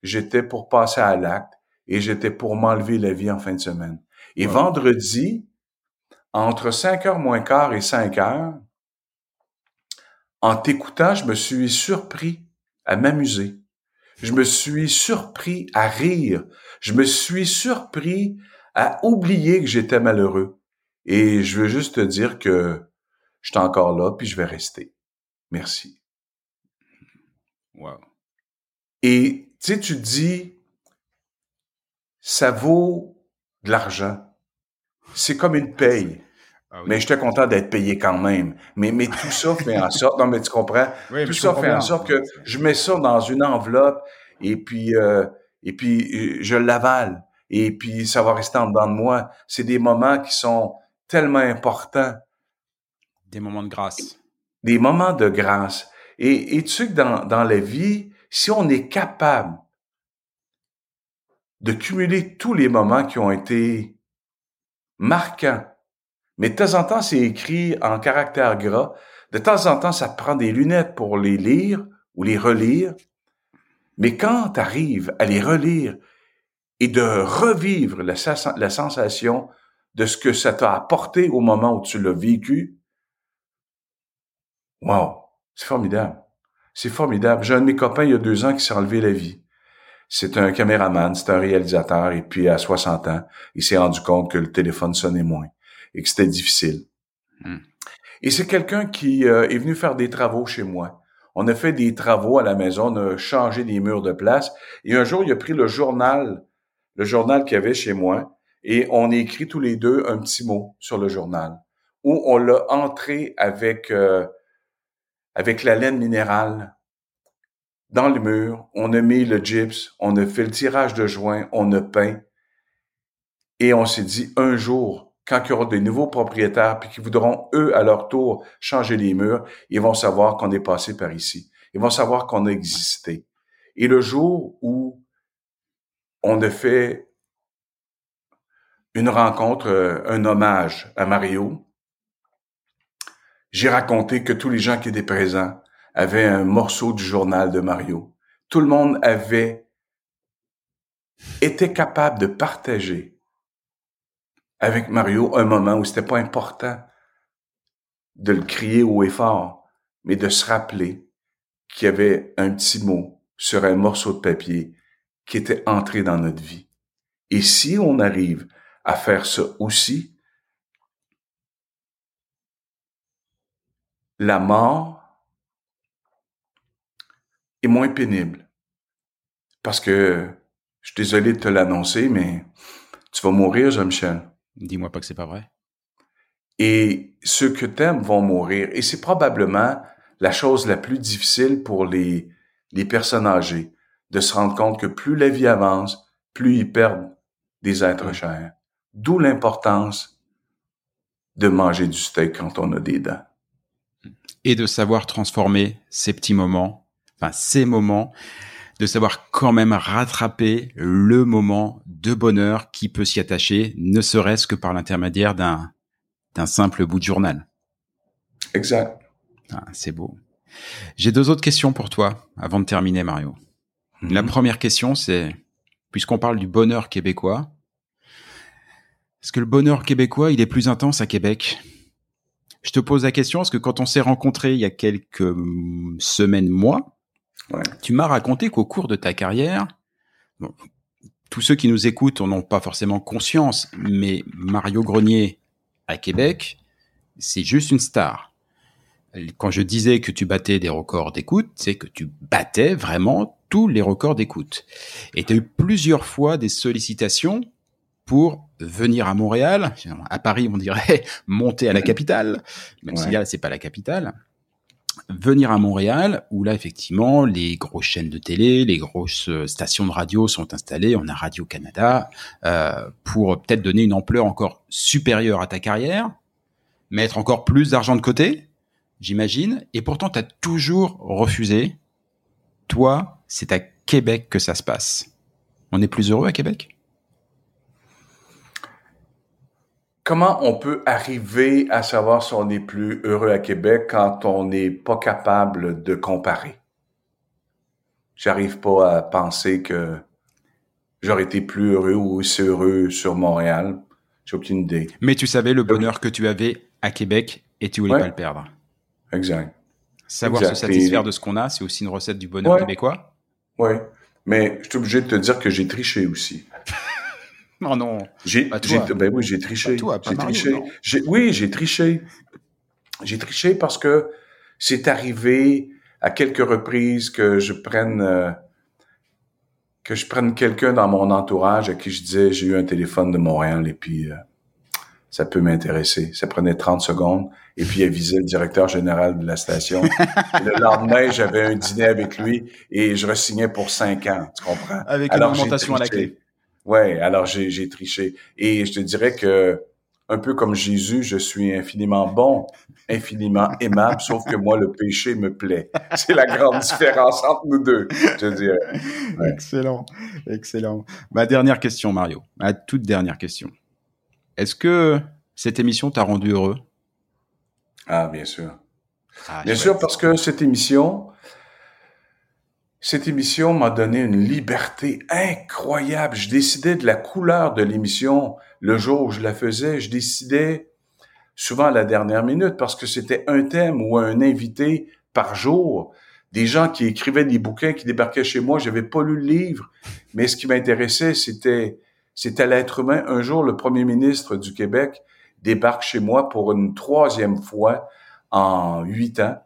J'étais pour passer à l'acte et j'étais pour m'enlever la vie en fin de semaine. Et vendredi, entre 5 heures moins quart et 5 heures, en t'écoutant, je me suis surpris à m'amuser. Je me suis surpris à rire. Je me suis surpris à oublier que j'étais malheureux. Et je veux juste te dire que je suis encore là, puis je vais rester. Merci. Wow. Et tu sais, tu dis, ça vaut de l'argent. C'est comme une paye. Ah mais j'étais content d'être payé quand même. Mais, mais tout ça fait en sorte, non mais tu comprends, tout ça fait en sorte que je mets ça dans une enveloppe et puis euh, et puis euh, je l'avale et puis ça va rester en dedans de moi. C'est des moments qui sont tellement importants. Des moments de grâce. Des moments de grâce. Et, et tu que dans, la vie, si on est capable de cumuler tous les moments qui ont été marquants mais de temps en temps, c'est écrit en caractère gras. De temps en temps, ça prend des lunettes pour les lire ou les relire. Mais quand tu arrives à les relire et de revivre la, la sensation de ce que ça t'a apporté au moment où tu l'as vécu, wow, c'est formidable. C'est formidable. J'ai un de mes copains il y a deux ans qui s'est enlevé la vie. C'est un caméraman, c'est un réalisateur, et puis à 60 ans, il s'est rendu compte que le téléphone sonnait moins et que c'était difficile. Hmm. Et c'est quelqu'un qui euh, est venu faire des travaux chez moi. On a fait des travaux à la maison, on a changé des murs de place. Et un jour, il a pris le journal, le journal qu'il y avait chez moi, et on a écrit tous les deux un petit mot sur le journal, où on l'a entré avec euh, avec la laine minérale dans le mur. On a mis le gyps, on a fait le tirage de joint, on a peint, et on s'est dit un jour quand il y aura des nouveaux propriétaires puis qui voudront, eux, à leur tour, changer les murs, ils vont savoir qu'on est passé par ici. Ils vont savoir qu'on a existé. Et le jour où on a fait une rencontre, euh, un hommage à Mario, j'ai raconté que tous les gens qui étaient présents avaient un morceau du journal de Mario. Tout le monde avait été capable de partager avec Mario un moment où c'était pas important de le crier haut et fort, mais de se rappeler qu'il y avait un petit mot sur un morceau de papier qui était entré dans notre vie. Et si on arrive à faire ça aussi, la mort est moins pénible. Parce que, je suis désolé de te l'annoncer, mais tu vas mourir, Jean-Michel. Dis-moi pas que c'est pas vrai. Et ceux que t'aimes vont mourir. Et c'est probablement la chose la plus difficile pour les, les personnes âgées, de se rendre compte que plus la vie avance, plus ils perdent des êtres chers. D'où l'importance de manger du steak quand on a des dents. Et de savoir transformer ces petits moments, enfin ces moments, de savoir quand même rattraper le moment de bonheur qui peut s'y attacher, ne serait-ce que par l'intermédiaire d'un d'un simple bout de journal. Exact. Ah, c'est beau. J'ai deux autres questions pour toi avant de terminer, Mario. Mhm. La première question, c'est, puisqu'on parle du bonheur québécois, est-ce que le bonheur québécois, il est plus intense à Québec? Je te pose la question parce que quand on s'est rencontrés il y a quelques hum, semaines, mois, tu m'as raconté qu'au cours de ta carrière, tous ceux qui nous écoutent n'en ont pas forcément conscience, mais Mario Grenier à Québec, c'est juste une star. Quand je disais que tu battais des records d'écoute, c'est que tu battais vraiment tous les records d'écoute. Et tu as eu plusieurs fois des sollicitations pour venir à Montréal. À Paris, on dirait monter à la capitale, même si là, c'est pas la capitale venir à Montréal, où là, effectivement, les grosses chaînes de télé, les grosses euh, stations de radio sont installées. On a Radio-Canada euh, pour peut-être donner une ampleur encore supérieure à ta carrière, mettre encore plus d'argent de côté, j'imagine. Et pourtant, tu as toujours refusé. Toi, c'est à Québec que ça se passe. On est plus heureux à Québec? Comment on peut arriver à savoir si on est plus heureux à Québec quand on n'est pas capable de comparer? J'arrive pas à penser que j'aurais été plus heureux ou aussi heureux sur Montréal. J'ai aucune idée. Mais tu savais le bonheur que tu avais à Québec et tu voulais pas le perdre. Exact. Savoir se satisfaire de ce qu'on a, c'est aussi une recette du bonheur québécois. Oui. Mais je suis obligé de te dire que j'ai triché aussi. Non, non. J'ai, ben oui, j'ai triché. j'ai triché. oui, j'ai triché. J'ai triché parce que c'est arrivé à quelques reprises que je prenne euh, que je prenne quelqu'un dans mon entourage à qui je disais j'ai eu un téléphone de Montréal et puis euh, ça peut m'intéresser. Ça prenait 30 secondes et puis il avisait le directeur général de la station. le lendemain, j'avais un dîner avec lui et je resignais pour cinq ans, tu comprends? Avec une augmentation à la clé. Ouais, alors j'ai triché. Et je te dirais que, un peu comme Jésus, je suis infiniment bon, infiniment aimable, sauf que moi, le péché me plaît. C'est la grande différence entre nous deux, je dirais. Excellent, excellent. Ma dernière question, Mario. Ma toute dernière question. Est-ce que cette émission t'a rendu heureux? Ah, bien sûr. Ah, bien sûr, parce que cette émission, cette émission m'a donné une liberté incroyable. Je décidais de la couleur de l'émission le jour où je la faisais. Je décidais souvent à la dernière minute parce que c'était un thème ou un invité par jour. Des gens qui écrivaient des bouquins, qui débarquaient chez moi. J'avais pas lu le livre, mais ce qui m'intéressait, c'était c'était l'être humain. Un jour, le premier ministre du Québec débarque chez moi pour une troisième fois en huit ans.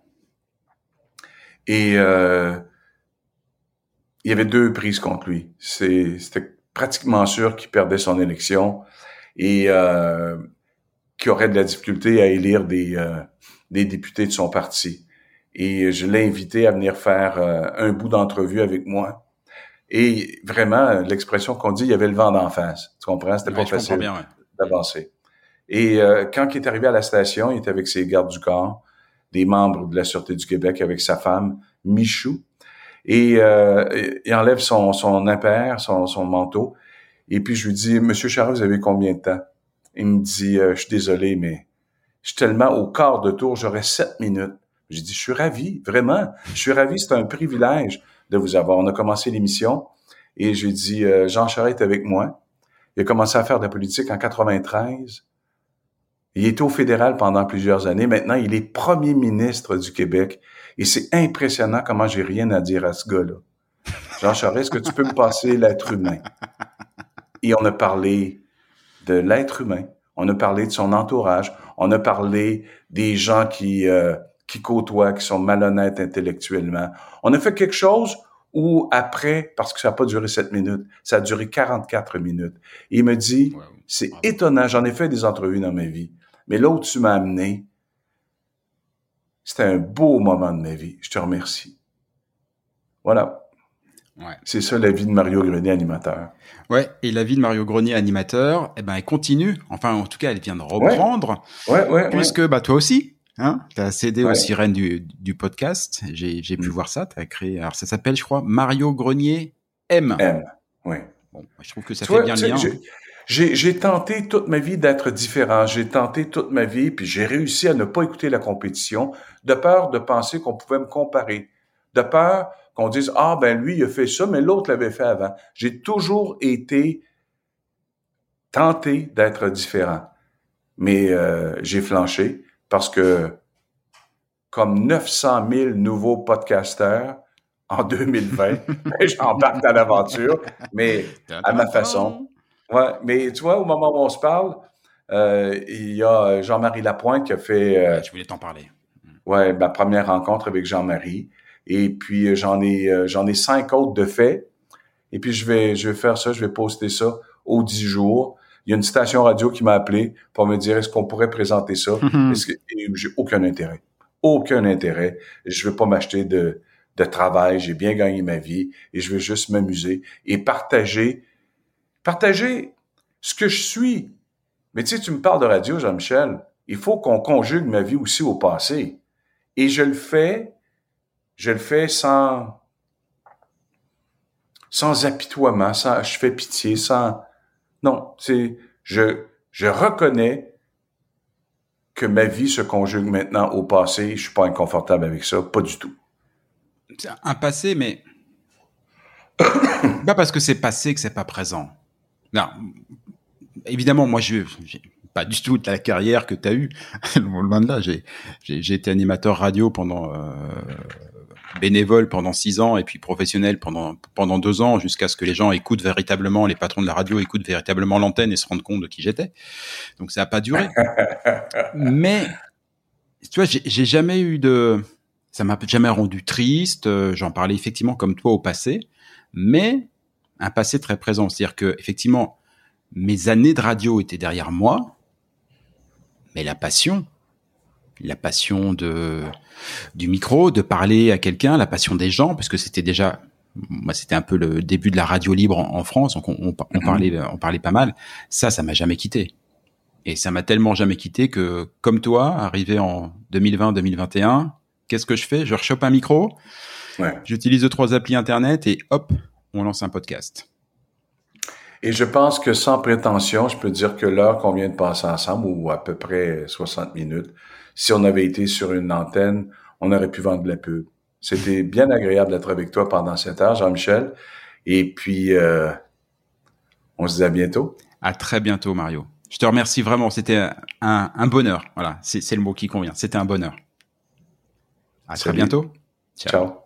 Et euh, il y avait deux prises contre lui. C'était pratiquement sûr qu'il perdait son élection et euh, qu'il aurait de la difficulté à élire des, euh, des députés de son parti. Et je l'ai invité à venir faire euh, un bout d'entrevue avec moi. Et vraiment, l'expression qu'on dit, il y avait le vent d'en face. Tu comprends? C'était pas facile d'avancer. Et euh, quand il est arrivé à la station, il était avec ses gardes du corps, des membres de la Sûreté du Québec, avec sa femme, Michou. Et euh, il enlève son, son impair, son, manteau. Et puis je lui dis, Monsieur Charles, vous avez combien de temps? Il me dit, euh, je suis désolé, mais je suis tellement au quart de tour, j'aurais sept minutes. J'ai dit, je suis ravi, vraiment. Je suis ravi, c'est un privilège de vous avoir. On a commencé l'émission et j'ai dit, euh, Jean Charest est avec moi. Il a commencé à faire de la politique en 93. Il était au fédéral pendant plusieurs années. Maintenant, il est premier ministre du Québec. Et c'est impressionnant comment j'ai rien à dire à ce gars-là. Jean Charest, est-ce que tu peux me passer l'être humain? Et on a parlé de l'être humain. On a parlé de son entourage. On a parlé des gens qui, euh, qui côtoient, qui sont malhonnêtes intellectuellement. On a fait quelque chose où après, parce que ça n'a pas duré sept minutes, ça a duré 44 minutes. Et il me dit, c'est étonnant, j'en ai fait des entrevues dans ma vie, mais là où tu m'as amené, c'était un beau moment de ma vie. Je te remercie. Voilà. Ouais. C'est ça la vie de Mario Grenier animateur. Ouais, et la vie de Mario Grenier animateur, eh ben elle continue. Enfin, en tout cas, elle vient de reprendre. Ouais, ouais, puisque bah toi aussi, hein, t'as cédé aux sirènes du, du podcast. J'ai pu mm. voir ça. T'as créé. Alors ça s'appelle, je crois, Mario Grenier M. M. Oui. Bon, je trouve que ça fait bien le lien. J'ai tenté toute ma vie d'être différent. J'ai tenté toute ma vie, puis j'ai réussi à ne pas écouter la compétition, de peur de penser qu'on pouvait me comparer, de peur qu'on dise ah ben lui il a fait ça, mais l'autre l'avait fait avant. J'ai toujours été tenté d'être différent, mais euh, j'ai flanché parce que comme 900 000 nouveaux podcasteurs en 2020, ben, j'embarque dans l'aventure, mais à ma façon. Ouais, mais tu vois, au moment où on se parle, euh, il y a Jean-Marie Lapointe qui a fait. Euh, je voulais t'en parler. Ouais, ma première rencontre avec Jean-Marie. Et puis euh, j'en ai euh, j'en ai cinq autres de fait. Et puis je vais je vais faire ça, je vais poster ça aux dix jours. Il y a une station radio qui m'a appelé pour me dire est-ce qu'on pourrait présenter ça? Mm que j'ai aucun intérêt, aucun intérêt. Je veux pas m'acheter de de travail. J'ai bien gagné ma vie et je veux juste m'amuser et partager partager ce que je suis. Mais tu sais, tu me parles de radio, Jean-Michel. Il faut qu'on conjugue ma vie aussi au passé. Et je le fais, je le fais sans, sans apitoiement, sans, je fais pitié, sans, non, c'est, je, je reconnais que ma vie se conjugue maintenant au passé. Je suis pas inconfortable avec ça, pas du tout. Un passé, mais pas parce que c'est passé que c'est pas présent. Non, évidemment, moi, je pas du tout la carrière que tu as eue. Loin de là, j'ai, j'ai, été animateur radio pendant euh, bénévole pendant six ans et puis professionnel pendant pendant deux ans jusqu'à ce que les gens écoutent véritablement, les patrons de la radio écoutent véritablement l'antenne et se rendent compte de qui j'étais. Donc ça a pas duré. Mais tu vois, j'ai jamais eu de, ça m'a jamais rendu triste. J'en parlais effectivement comme toi au passé, mais un passé très présent. C'est-à-dire que effectivement, mes années de radio étaient derrière moi, mais la passion, la passion de du micro, de parler à quelqu'un, la passion des gens, parce que c'était déjà moi c'était un peu le début de la radio libre en, France, donc on, on, mhm. parlait on parlait pas mal. Ça, ça m'a jamais quitté. Et ça m'a tellement jamais quitté que, comme toi, arrivé en 2020-2021, qu'est-ce que je fais? Je rechoppe un micro, ouais. j'utilise deux trois applis internet et hop, on lance un podcast. Et je pense que sans prétention, je peux dire que l'heure qu'on vient de passer ensemble, ou à peu près 60 minutes, si on avait été sur une antenne, on aurait pu vendre de la pub. C'était bien agréable d'être avec toi pendant cette heure, Jean-Michel. Et puis, euh, on se dit à bientôt. À très bientôt, Mario. Je te remercie vraiment. C'était un, bonheur. Voilà, c'est le mot qui convient. C'était un bonheur. À très bientôt. Ciao.